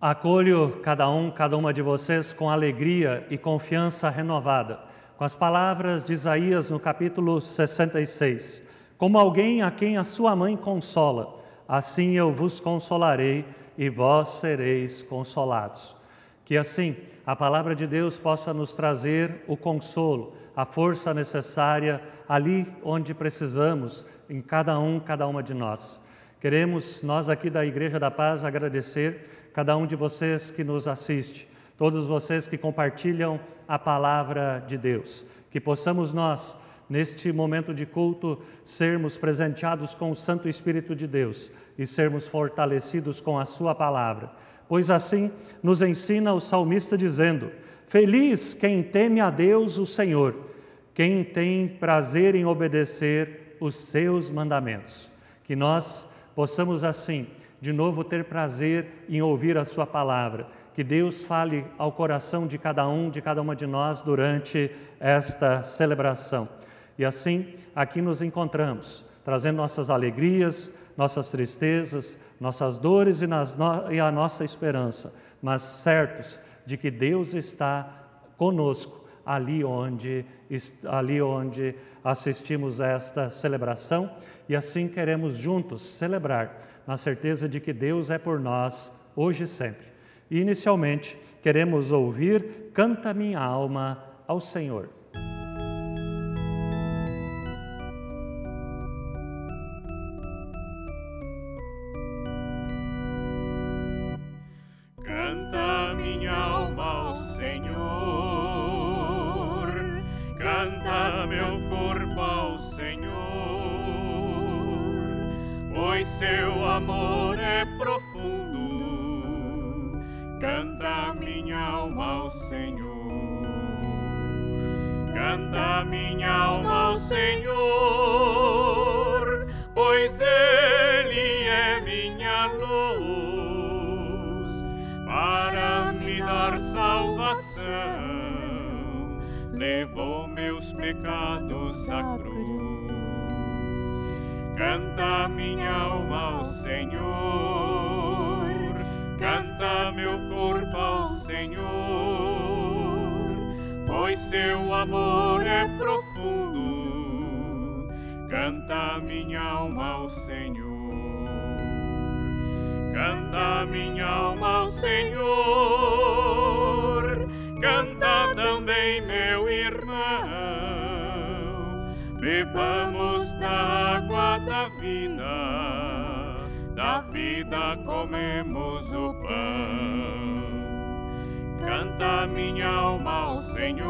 Acolho cada um, cada uma de vocês com alegria e confiança renovada, com as palavras de Isaías no capítulo 66. Como alguém a quem a sua mãe consola, assim eu vos consolarei e vós sereis consolados. Que assim a palavra de Deus possa nos trazer o consolo, a força necessária ali onde precisamos, em cada um, cada uma de nós. Queremos, nós aqui da Igreja da Paz, agradecer cada um de vocês que nos assiste, todos vocês que compartilham a palavra de Deus. Que possamos nós, neste momento de culto, sermos presenteados com o Santo Espírito de Deus e sermos fortalecidos com a Sua palavra pois assim nos ensina o salmista dizendo: Feliz quem teme a Deus, o Senhor, quem tem prazer em obedecer os seus mandamentos. Que nós possamos assim, de novo, ter prazer em ouvir a Sua palavra. Que Deus fale ao coração de cada um, de cada uma de nós durante esta celebração. E assim, aqui nos encontramos, trazendo nossas alegrias, nossas tristezas, nossas dores e, nas, e a nossa esperança, mas certos de que Deus está conosco ali onde, ali onde assistimos a esta celebração e assim queremos juntos celebrar, na certeza de que Deus é por nós hoje e sempre. E inicialmente queremos ouvir Canta minha alma ao Senhor. Dar salvação. Levou meus pecados à cruz. Canta minha alma ao Senhor, canta meu corpo ao Senhor, pois seu amor é profundo. Canta minha alma ao Senhor, canta minha alma ao Senhor, canta também meu irmão Bebamos da água da vida, da vida comemos o pão. Canta minha alma ao Senhor,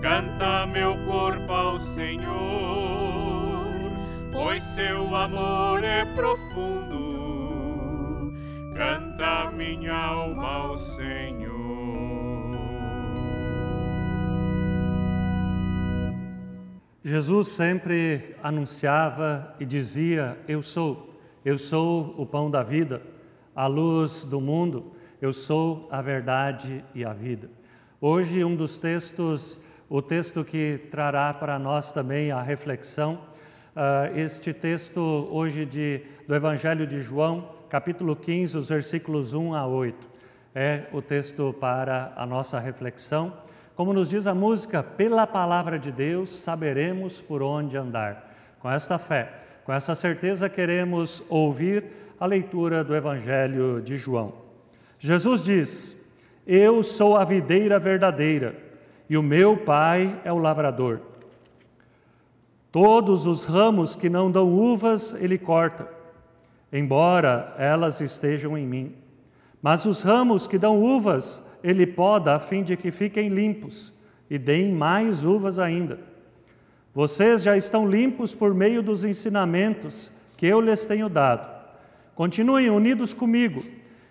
canta meu corpo ao Senhor, pois seu amor é profundo. Canta minha alma ao Senhor. Jesus sempre anunciava e dizia: Eu sou, eu sou o pão da vida, a luz do mundo, eu sou a verdade e a vida. Hoje, um dos textos, o texto que trará para nós também a reflexão, uh, este texto hoje de, do Evangelho de João, capítulo 15, os versículos 1 a 8, é o texto para a nossa reflexão. Como nos diz a música, pela palavra de Deus saberemos por onde andar. Com esta fé, com essa certeza, queremos ouvir a leitura do Evangelho de João. Jesus diz: Eu sou a videira verdadeira e o meu pai é o lavrador. Todos os ramos que não dão uvas, ele corta, embora elas estejam em mim. Mas os ramos que dão uvas, ele poda a fim de que fiquem limpos e deem mais uvas ainda. Vocês já estão limpos por meio dos ensinamentos que eu lhes tenho dado. Continuem unidos comigo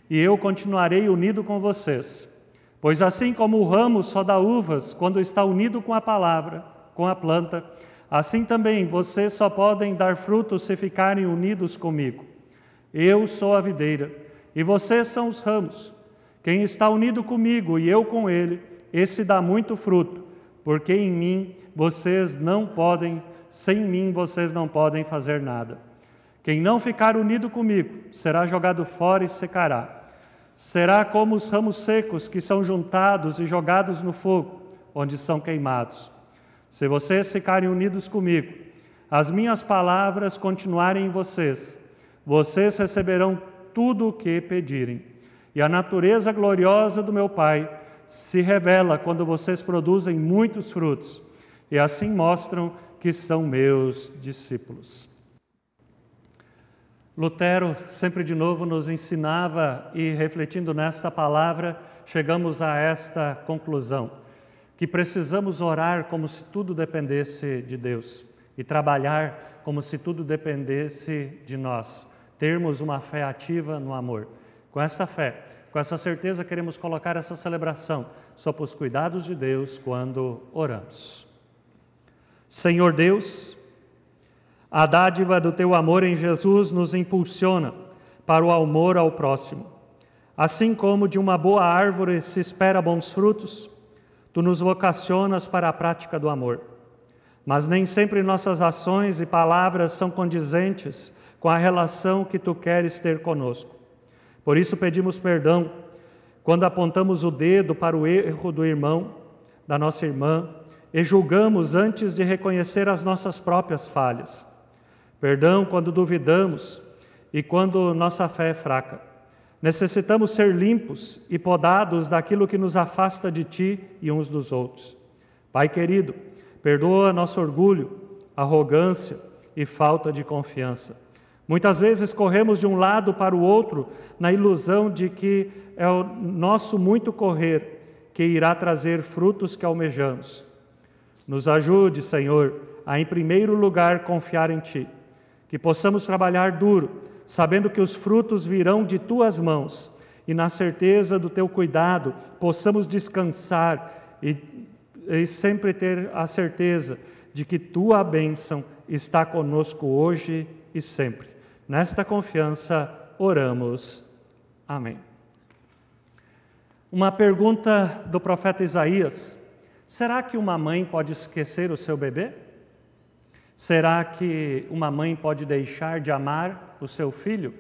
e eu continuarei unido com vocês. Pois assim como o ramo só dá uvas quando está unido com a palavra, com a planta, assim também vocês só podem dar frutos se ficarem unidos comigo. Eu sou a videira e vocês são os ramos. Quem está unido comigo e eu com ele, esse dá muito fruto, porque em mim vocês não podem, sem mim vocês não podem fazer nada. Quem não ficar unido comigo será jogado fora e secará. Será como os ramos secos que são juntados e jogados no fogo, onde são queimados. Se vocês ficarem unidos comigo, as minhas palavras continuarem em vocês, vocês receberão tudo o que pedirem. E a natureza gloriosa do meu Pai se revela quando vocês produzem muitos frutos e assim mostram que são meus discípulos. Lutero sempre de novo nos ensinava e refletindo nesta palavra, chegamos a esta conclusão, que precisamos orar como se tudo dependesse de Deus e trabalhar como se tudo dependesse de nós, termos uma fé ativa no amor. Com esta fé, com essa certeza, queremos colocar essa celebração sob os cuidados de Deus quando oramos. Senhor Deus, a dádiva do teu amor em Jesus nos impulsiona para o amor ao próximo. Assim como de uma boa árvore se espera bons frutos, tu nos vocacionas para a prática do amor. Mas nem sempre nossas ações e palavras são condizentes com a relação que tu queres ter conosco. Por isso pedimos perdão quando apontamos o dedo para o erro do irmão, da nossa irmã, e julgamos antes de reconhecer as nossas próprias falhas. Perdão quando duvidamos e quando nossa fé é fraca. Necessitamos ser limpos e podados daquilo que nos afasta de Ti e uns dos outros. Pai querido, perdoa nosso orgulho, arrogância e falta de confiança. Muitas vezes corremos de um lado para o outro na ilusão de que é o nosso muito correr que irá trazer frutos que almejamos. Nos ajude, Senhor, a em primeiro lugar confiar em Ti, que possamos trabalhar duro, sabendo que os frutos virão de Tuas mãos e na certeza do Teu cuidado possamos descansar e, e sempre ter a certeza de que Tua bênção está conosco hoje e sempre. Nesta confiança oramos. Amém. Uma pergunta do profeta Isaías: será que uma mãe pode esquecer o seu bebê? Será que uma mãe pode deixar de amar o seu filho?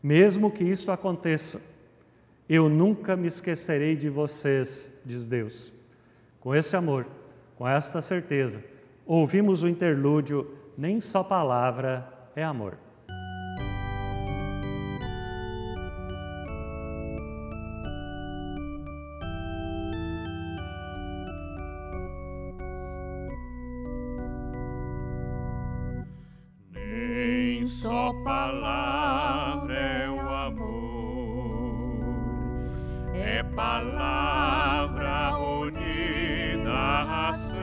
Mesmo que isso aconteça, eu nunca me esquecerei de vocês, diz Deus. Com esse amor, com esta certeza, ouvimos o interlúdio, nem só palavra é amor. Nem só palavra é o amor, é palavra unida à ação.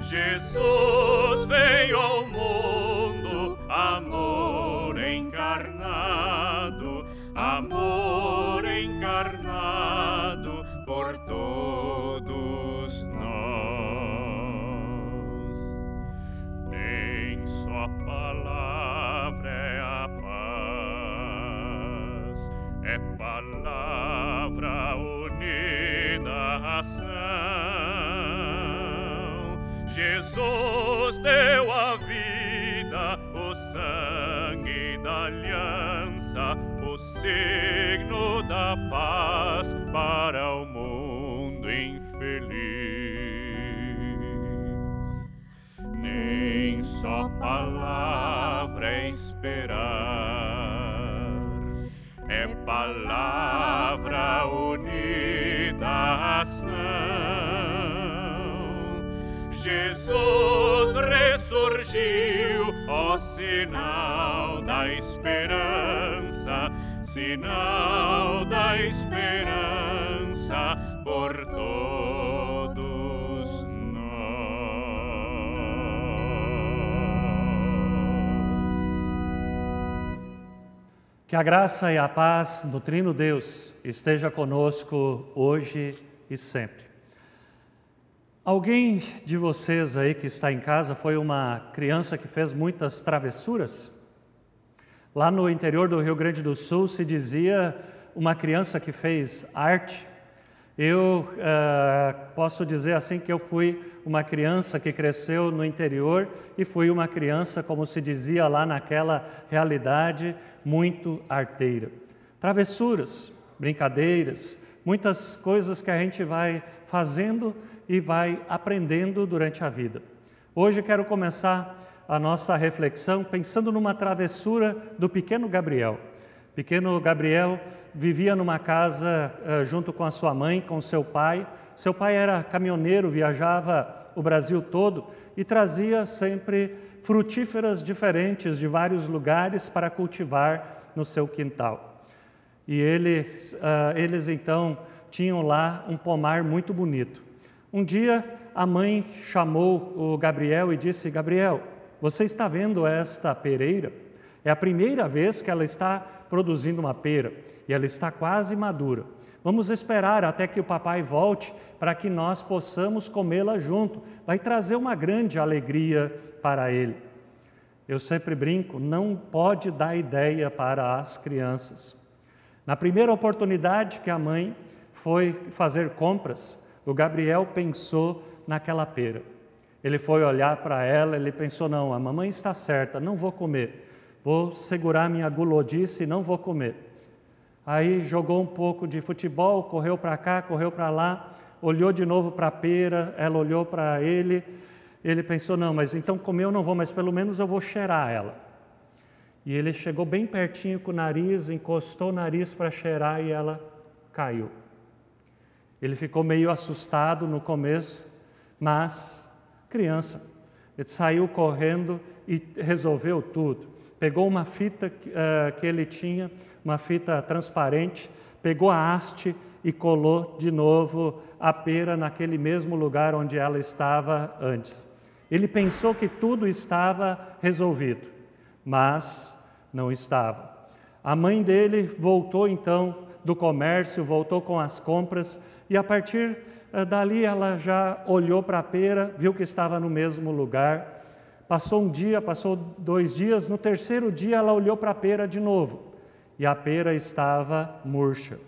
Jesus esperar, é palavra unida ação Jesus ressurgiu, ó sinal da esperança, sinal da esperança por todos Que a graça e a paz do Trino Deus esteja conosco hoje e sempre. Alguém de vocês aí que está em casa foi uma criança que fez muitas travessuras? Lá no interior do Rio Grande do Sul se dizia uma criança que fez arte. Eu uh, posso dizer assim que eu fui uma criança que cresceu no interior e fui uma criança, como se dizia lá naquela realidade, muito arteira. Travessuras, brincadeiras, muitas coisas que a gente vai fazendo e vai aprendendo durante a vida. Hoje quero começar a nossa reflexão pensando numa travessura do pequeno Gabriel. Pequeno Gabriel vivia numa casa uh, junto com a sua mãe, com seu pai. Seu pai era caminhoneiro, viajava o Brasil todo e trazia sempre frutíferas diferentes de vários lugares para cultivar no seu quintal. E eles, uh, eles então tinham lá um pomar muito bonito. Um dia a mãe chamou o Gabriel e disse: Gabriel, você está vendo esta pereira? É a primeira vez que ela está produzindo uma pera e ela está quase madura. Vamos esperar até que o papai volte para que nós possamos comê-la junto. Vai trazer uma grande alegria para ele. Eu sempre brinco, não pode dar ideia para as crianças. Na primeira oportunidade que a mãe foi fazer compras, o Gabriel pensou naquela pera. Ele foi olhar para ela, ele pensou: não, a mamãe está certa, não vou comer. Vou segurar minha gulodice e não vou comer. Aí jogou um pouco de futebol, correu para cá, correu para lá, olhou de novo para a pera, ela olhou para ele. Ele pensou: não, mas então comer eu não vou, mas pelo menos eu vou cheirar ela. E ele chegou bem pertinho com o nariz, encostou o nariz para cheirar e ela caiu. Ele ficou meio assustado no começo, mas criança. Ele saiu correndo e resolveu tudo. Pegou uma fita uh, que ele tinha, uma fita transparente, pegou a haste e colou de novo a pera naquele mesmo lugar onde ela estava antes. Ele pensou que tudo estava resolvido, mas não estava. A mãe dele voltou então do comércio, voltou com as compras e a partir eh, dali ela já olhou para a pera, viu que estava no mesmo lugar. Passou um dia, passou dois dias, no terceiro dia ela olhou para a pera de novo e a pera estava murcha.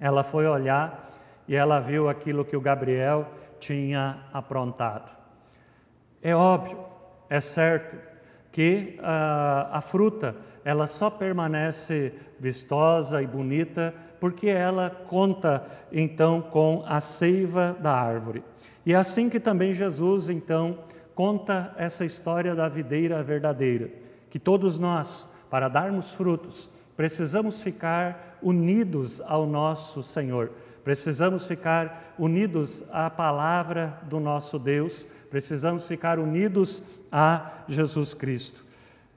Ela foi olhar e ela viu aquilo que o Gabriel tinha aprontado. É óbvio, é certo que uh, a fruta ela só permanece vistosa e bonita porque ela conta então com a seiva da árvore. E é assim que também Jesus então conta essa história da videira verdadeira, que todos nós, para darmos frutos, precisamos ficar unidos ao nosso Senhor. Precisamos ficar unidos à palavra do nosso Deus, precisamos ficar unidos a Jesus Cristo.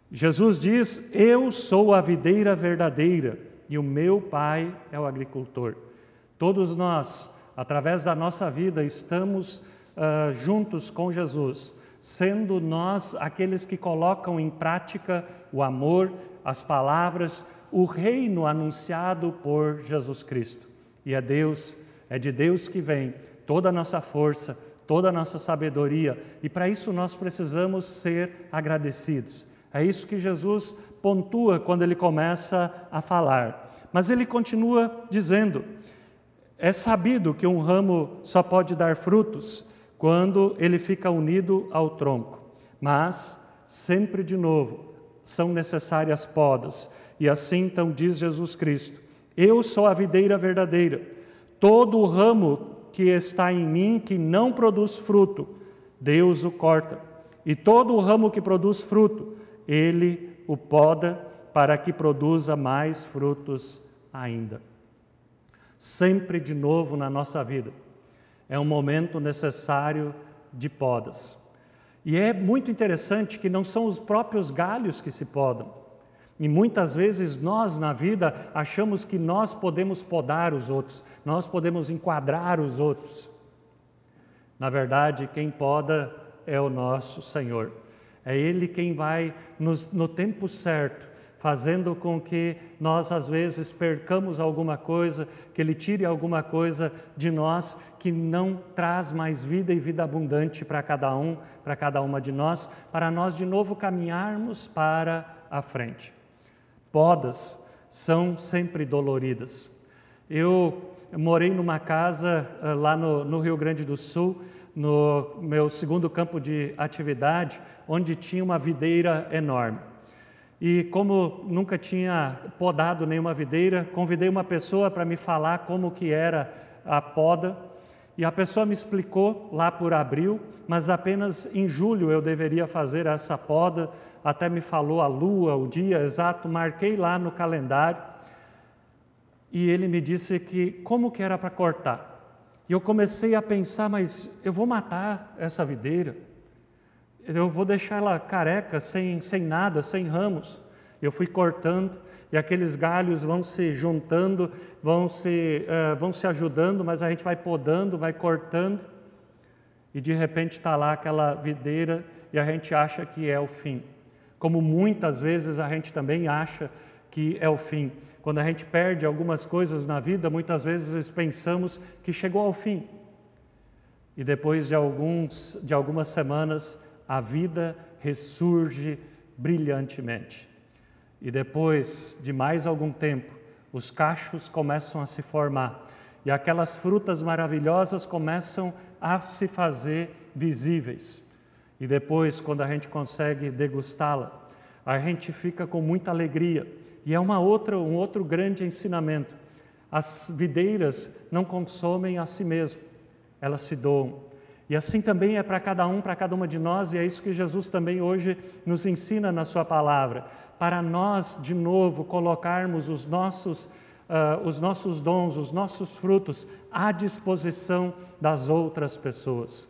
Jesus diz: Eu sou a videira verdadeira e o meu pai é o agricultor. Todos nós, através da nossa vida, estamos uh, juntos com Jesus, sendo nós aqueles que colocam em prática o amor, as palavras, o reino anunciado por Jesus Cristo. E é Deus, é de Deus que vem toda a nossa força, toda a nossa sabedoria, e para isso nós precisamos ser agradecidos. É isso que Jesus pontua quando ele começa a falar. Mas ele continua dizendo: é sabido que um ramo só pode dar frutos quando ele fica unido ao tronco, mas sempre de novo são necessárias podas. E assim então diz Jesus Cristo: Eu sou a videira verdadeira. Todo o ramo que está em mim que não produz fruto, Deus o corta. E todo o ramo que produz fruto, ele o poda para que produza mais frutos ainda. Sempre de novo na nossa vida. É um momento necessário de podas. E é muito interessante que não são os próprios galhos que se podam. E muitas vezes nós na vida achamos que nós podemos podar os outros, nós podemos enquadrar os outros. Na verdade, quem poda é o nosso Senhor. É Ele quem vai, nos, no tempo certo, fazendo com que nós às vezes percamos alguma coisa, que Ele tire alguma coisa de nós que não traz mais vida e vida abundante para cada um, para cada uma de nós, para nós de novo caminharmos para a frente. Podas são sempre doloridas. Eu morei numa casa uh, lá no, no Rio Grande do Sul, no meu segundo campo de atividade, onde tinha uma videira enorme. E como nunca tinha podado nenhuma videira, convidei uma pessoa para me falar como que era a poda. E a pessoa me explicou lá por abril, mas apenas em julho eu deveria fazer essa poda. Até me falou a lua, o dia exato, marquei lá no calendário. E ele me disse que como que era para cortar. E eu comecei a pensar, mas eu vou matar essa videira eu vou deixar ela careca, sem, sem nada, sem ramos. Eu fui cortando e aqueles galhos vão se juntando, vão se, uh, vão se ajudando, mas a gente vai podando, vai cortando e de repente está lá aquela videira e a gente acha que é o fim. Como muitas vezes a gente também acha que é o fim. Quando a gente perde algumas coisas na vida, muitas vezes pensamos que chegou ao fim. E depois de, alguns, de algumas semanas, a vida ressurge brilhantemente. E depois de mais algum tempo, os cachos começam a se formar e aquelas frutas maravilhosas começam a se fazer visíveis. E depois, quando a gente consegue degustá-la, a gente fica com muita alegria. E é uma outra, um outro grande ensinamento. As videiras não consomem a si mesmo, elas se doam. E assim também é para cada um, para cada uma de nós, e é isso que Jesus também hoje nos ensina na Sua palavra, para nós, de novo, colocarmos os nossos, uh, os nossos dons, os nossos frutos à disposição das outras pessoas.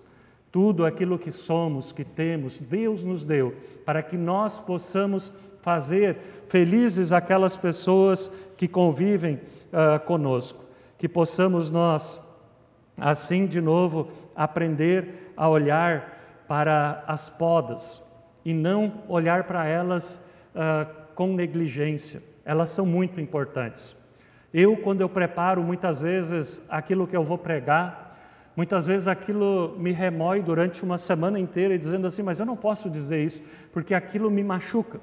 Tudo aquilo que somos, que temos, Deus nos deu, para que nós possamos fazer felizes aquelas pessoas que convivem uh, conosco, que possamos nós, assim de novo, aprender a olhar para as podas e não olhar para elas uh, com negligência. Elas são muito importantes. Eu, quando eu preparo muitas vezes aquilo que eu vou pregar, muitas vezes aquilo me remói durante uma semana inteira, dizendo assim: Mas eu não posso dizer isso, porque aquilo me machuca.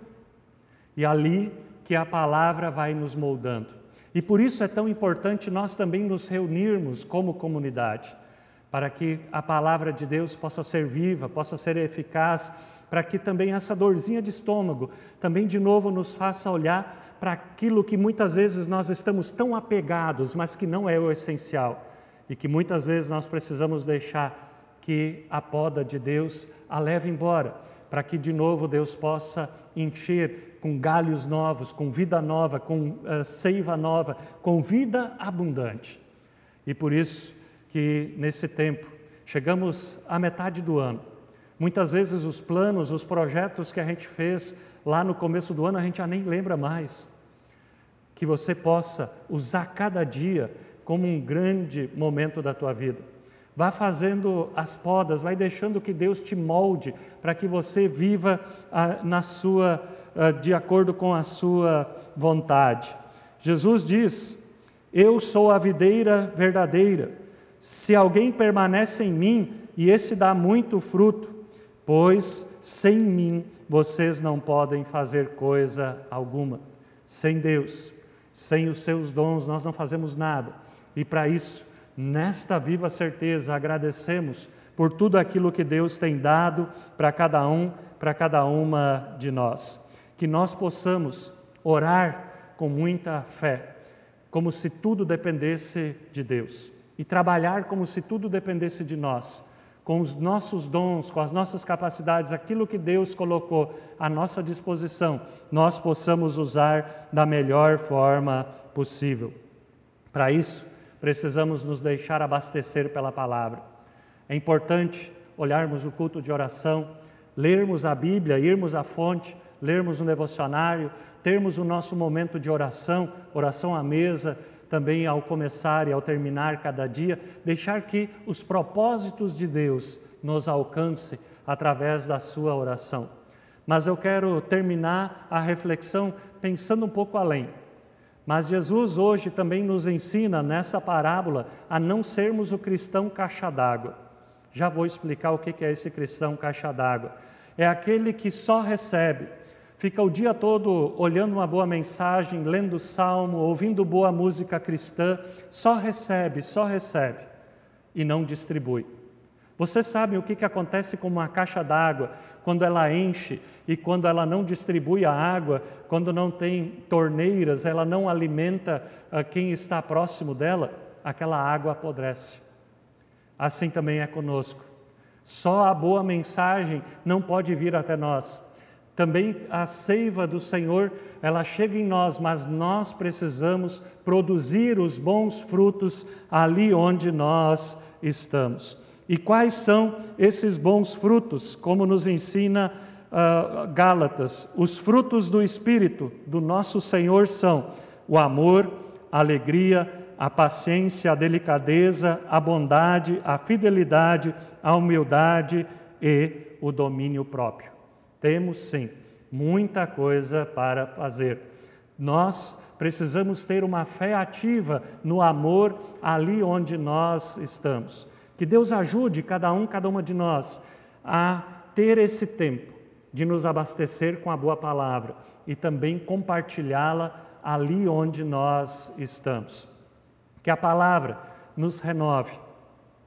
E ali que a palavra vai nos moldando. E por isso é tão importante nós também nos reunirmos como comunidade para que a palavra de Deus possa ser viva, possa ser eficaz, para que também essa dorzinha de estômago também de novo nos faça olhar para aquilo que muitas vezes nós estamos tão apegados, mas que não é o essencial e que muitas vezes nós precisamos deixar que a poda de Deus a leve embora, para que de novo Deus possa encher com galhos novos, com vida nova, com uh, seiva nova, com vida abundante. E por isso, que nesse tempo chegamos à metade do ano. Muitas vezes os planos, os projetos que a gente fez lá no começo do ano, a gente já nem lembra mais. Que você possa usar cada dia como um grande momento da tua vida. Vá fazendo as podas, vai deixando que Deus te molde para que você viva ah, na sua, ah, de acordo com a sua vontade. Jesus diz: Eu sou a videira verdadeira se alguém permanece em mim, e esse dá muito fruto, pois sem mim vocês não podem fazer coisa alguma. Sem Deus, sem os seus dons, nós não fazemos nada. E para isso, nesta viva certeza, agradecemos por tudo aquilo que Deus tem dado para cada um, para cada uma de nós. Que nós possamos orar com muita fé, como se tudo dependesse de Deus e trabalhar como se tudo dependesse de nós, com os nossos dons, com as nossas capacidades, aquilo que Deus colocou à nossa disposição, nós possamos usar da melhor forma possível. Para isso, precisamos nos deixar abastecer pela palavra. É importante olharmos o culto de oração, lermos a Bíblia, irmos à fonte, lermos o devocionário, termos o nosso momento de oração, oração à mesa, também ao começar e ao terminar cada dia, deixar que os propósitos de Deus nos alcance através da sua oração. Mas eu quero terminar a reflexão pensando um pouco além. Mas Jesus hoje também nos ensina nessa parábola a não sermos o cristão caixa d'água. Já vou explicar o que é esse cristão caixa d'água. É aquele que só recebe, fica o dia todo olhando uma boa mensagem, lendo salmo, ouvindo boa música cristã, só recebe, só recebe e não distribui. Você sabe o que, que acontece com uma caixa d'água quando ela enche e quando ela não distribui a água, quando não tem torneiras, ela não alimenta uh, quem está próximo dela, aquela água apodrece. Assim também é conosco. Só a boa mensagem não pode vir até nós. Também a seiva do Senhor, ela chega em nós, mas nós precisamos produzir os bons frutos ali onde nós estamos. E quais são esses bons frutos? Como nos ensina uh, Gálatas, os frutos do Espírito do nosso Senhor são o amor, a alegria, a paciência, a delicadeza, a bondade, a fidelidade, a humildade e o domínio próprio. Temos sim muita coisa para fazer. Nós precisamos ter uma fé ativa no amor ali onde nós estamos. Que Deus ajude cada um, cada uma de nós a ter esse tempo de nos abastecer com a boa palavra e também compartilhá-la ali onde nós estamos. Que a palavra nos renove,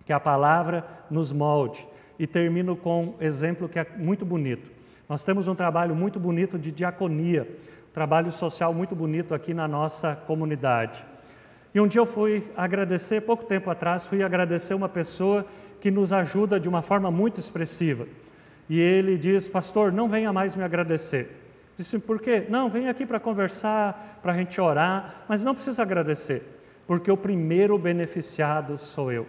que a palavra nos molde. E termino com um exemplo que é muito bonito. Nós temos um trabalho muito bonito de diaconia, um trabalho social muito bonito aqui na nossa comunidade. E um dia eu fui agradecer, pouco tempo atrás, fui agradecer uma pessoa que nos ajuda de uma forma muito expressiva. E ele diz: Pastor, não venha mais me agradecer. Disse: Por quê? Não, vem aqui para conversar, para a gente orar, mas não precisa agradecer, porque o primeiro beneficiado sou eu.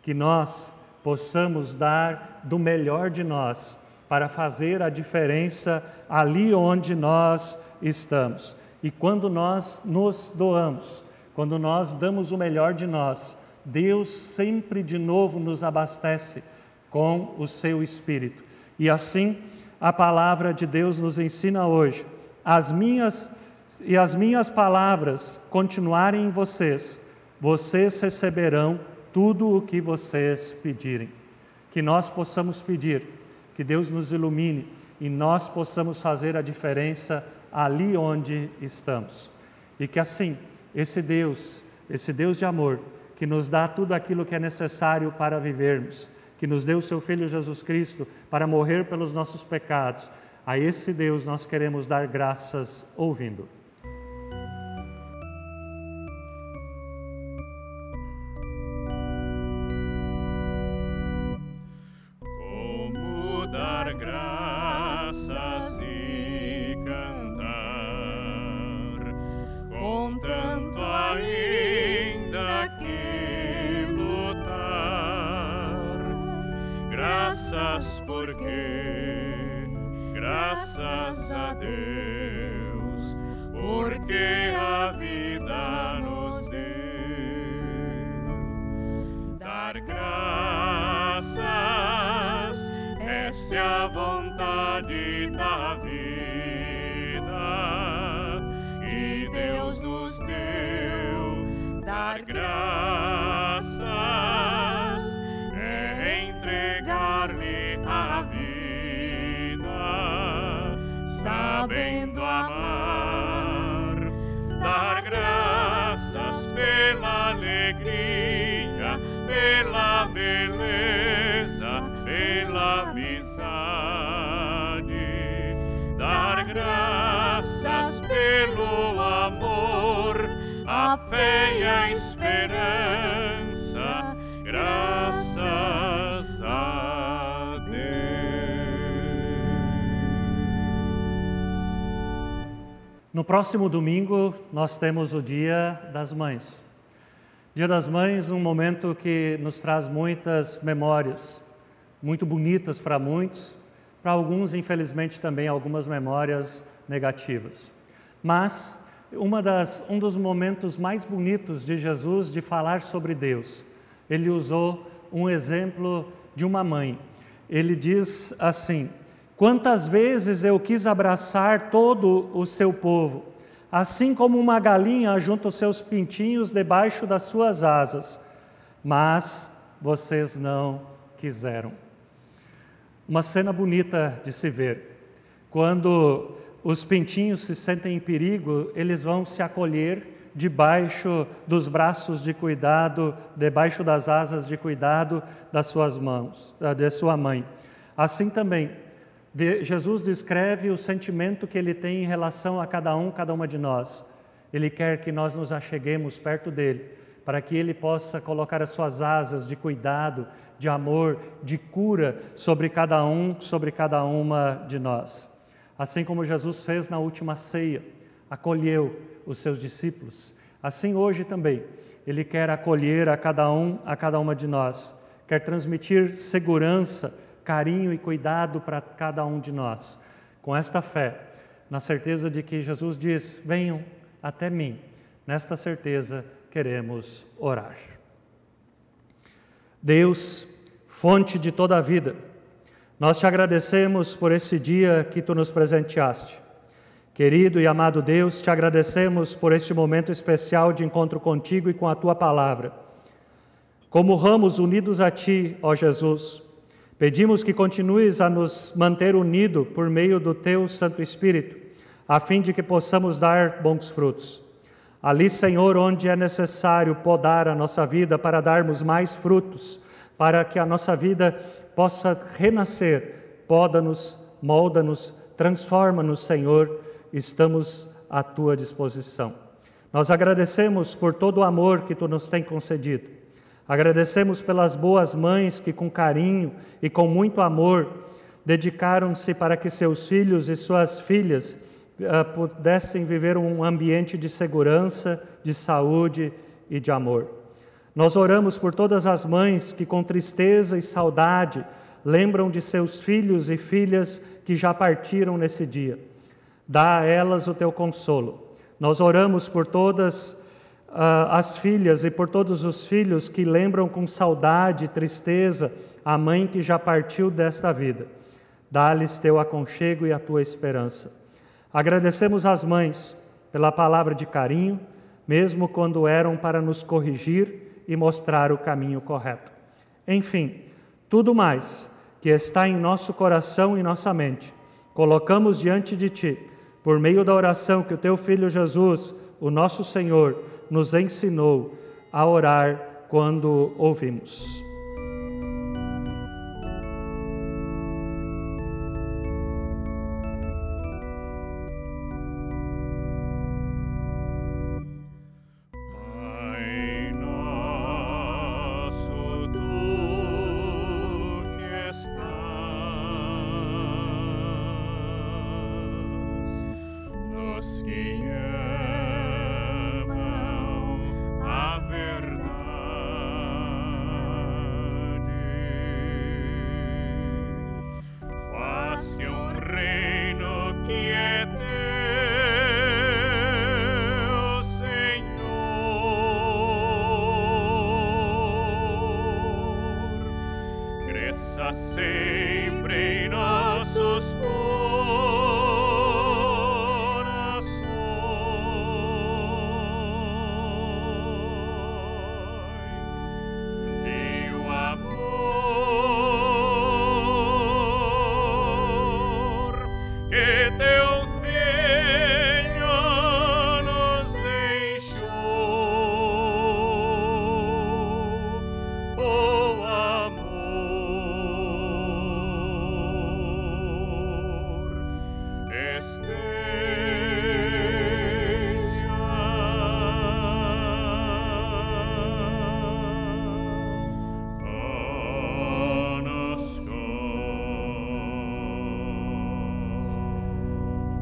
Que nós possamos dar do melhor de nós para fazer a diferença ali onde nós estamos. E quando nós nos doamos, quando nós damos o melhor de nós, Deus sempre de novo nos abastece com o seu espírito. E assim, a palavra de Deus nos ensina hoje: as minhas e as minhas palavras continuarem em vocês, vocês receberão tudo o que vocês pedirem. Que nós possamos pedir que Deus nos ilumine e nós possamos fazer a diferença ali onde estamos. E que assim, esse Deus, esse Deus de amor, que nos dá tudo aquilo que é necessário para vivermos, que nos deu o seu Filho Jesus Cristo para morrer pelos nossos pecados, a esse Deus nós queremos dar graças ouvindo. Graças porque, graças a Deus, porque a vida nos deu. Dar graças, essa é a vontade No próximo domingo, nós temos o Dia das Mães. Dia das Mães, um momento que nos traz muitas memórias, muito bonitas para muitos, para alguns, infelizmente, também algumas memórias negativas. Mas das, um dos momentos mais bonitos de Jesus de falar sobre Deus, ele usou um exemplo de uma mãe. Ele diz assim: Quantas vezes eu quis abraçar todo o seu povo, assim como uma galinha junta os seus pintinhos debaixo das suas asas, mas vocês não quiseram. Uma cena bonita de se ver. Quando os pintinhos se sentem em perigo, eles vão se acolher debaixo dos braços de cuidado, debaixo das asas de cuidado das suas mãos, de sua mãe. Assim também, Jesus descreve o sentimento que ele tem em relação a cada um, cada uma de nós. Ele quer que nós nos acheguemos perto dele, para que ele possa colocar as suas asas de cuidado, de amor, de cura sobre cada um, sobre cada uma de nós. Assim como Jesus fez na última ceia, acolheu os seus discípulos, assim hoje também ele quer acolher a cada um, a cada uma de nós, quer transmitir segurança, carinho e cuidado para cada um de nós. Com esta fé, na certeza de que Jesus diz: "Venham até mim". Nesta certeza queremos orar. Deus, fonte de toda a vida, nós te agradecemos por esse dia que tu nos presenteaste. Querido e amado Deus, te agradecemos por este momento especial de encontro contigo e com a tua palavra. Como ramos unidos a ti, ó Jesus, pedimos que continues a nos manter unidos por meio do teu Santo Espírito, a fim de que possamos dar bons frutos. Ali, Senhor, onde é necessário podar a nossa vida para darmos mais frutos, para que a nossa vida possa renascer, poda-nos, molda-nos, transforma-nos, Senhor, estamos à tua disposição. Nós agradecemos por todo o amor que tu nos tem concedido. Agradecemos pelas boas mães que, com carinho e com muito amor, dedicaram-se para que seus filhos e suas filhas uh, pudessem viver um ambiente de segurança, de saúde e de amor. Nós oramos por todas as mães que, com tristeza e saudade, lembram de seus filhos e filhas que já partiram nesse dia. Dá a elas o teu consolo. Nós oramos por todas as filhas e por todos os filhos que lembram com saudade e tristeza a mãe que já partiu desta vida. Dá-lhes teu aconchego e a tua esperança. Agradecemos às mães pela palavra de carinho, mesmo quando eram para nos corrigir e mostrar o caminho correto. Enfim, tudo mais que está em nosso coração e nossa mente, colocamos diante de Ti, por meio da oração que o Teu Filho Jesus, o nosso Senhor, nos ensinou a orar quando ouvimos.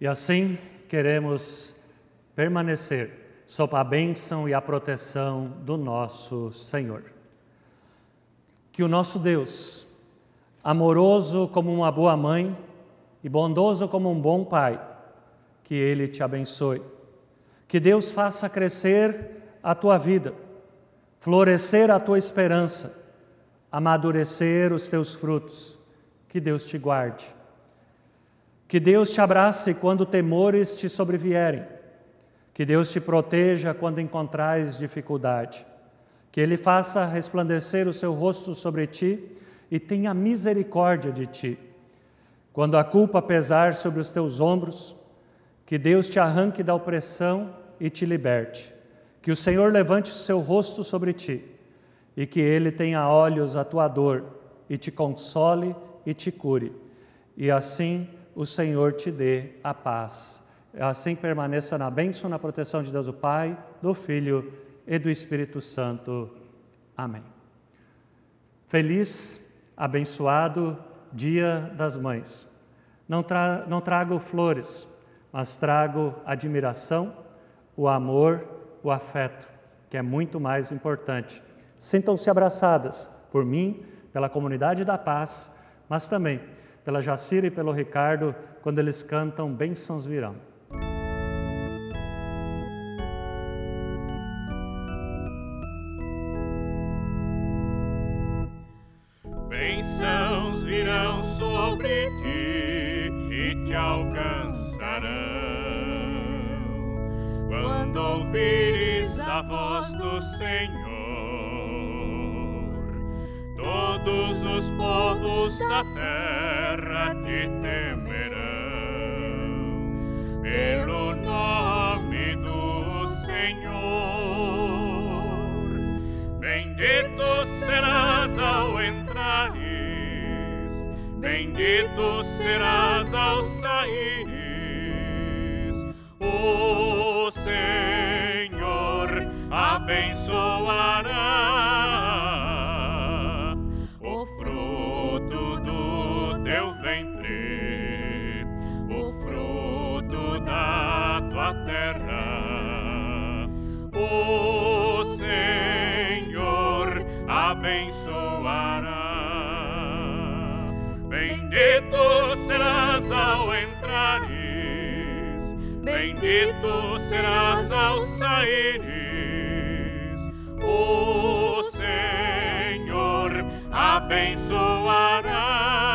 E assim queremos permanecer sob a bênção e a proteção do nosso Senhor. Que o nosso Deus, amoroso como uma boa mãe e bondoso como um bom pai, que Ele te abençoe. Que Deus faça crescer a tua vida, florescer a tua esperança, amadurecer os teus frutos. Que Deus te guarde. Que Deus te abrace quando temores te sobrevierem. Que Deus te proteja quando encontrares dificuldade. Que Ele faça resplandecer o seu rosto sobre ti e tenha misericórdia de ti. Quando a culpa pesar sobre os teus ombros, que Deus te arranque da opressão e te liberte. Que o Senhor levante o seu rosto sobre ti e que ele tenha olhos à tua dor e te console e te cure. E assim o Senhor te dê a paz. Assim permaneça na bênção, na proteção de Deus o Pai, do Filho e do Espírito Santo. Amém. Feliz, abençoado Dia das Mães. Não, tra não trago flores mas trago admiração, o amor, o afeto, que é muito mais importante. Sintam-se abraçadas por mim, pela comunidade da paz, mas também pela Jacira e pelo Ricardo, quando eles cantam Bênçãos Virão. Bênçãos virão sobre ti e te alcançarão quando ouvires a voz do Senhor. Todos os povos da terra serás ao saíres. O Senhor abençoará bendito serás ao saíres. O Senhor abençoará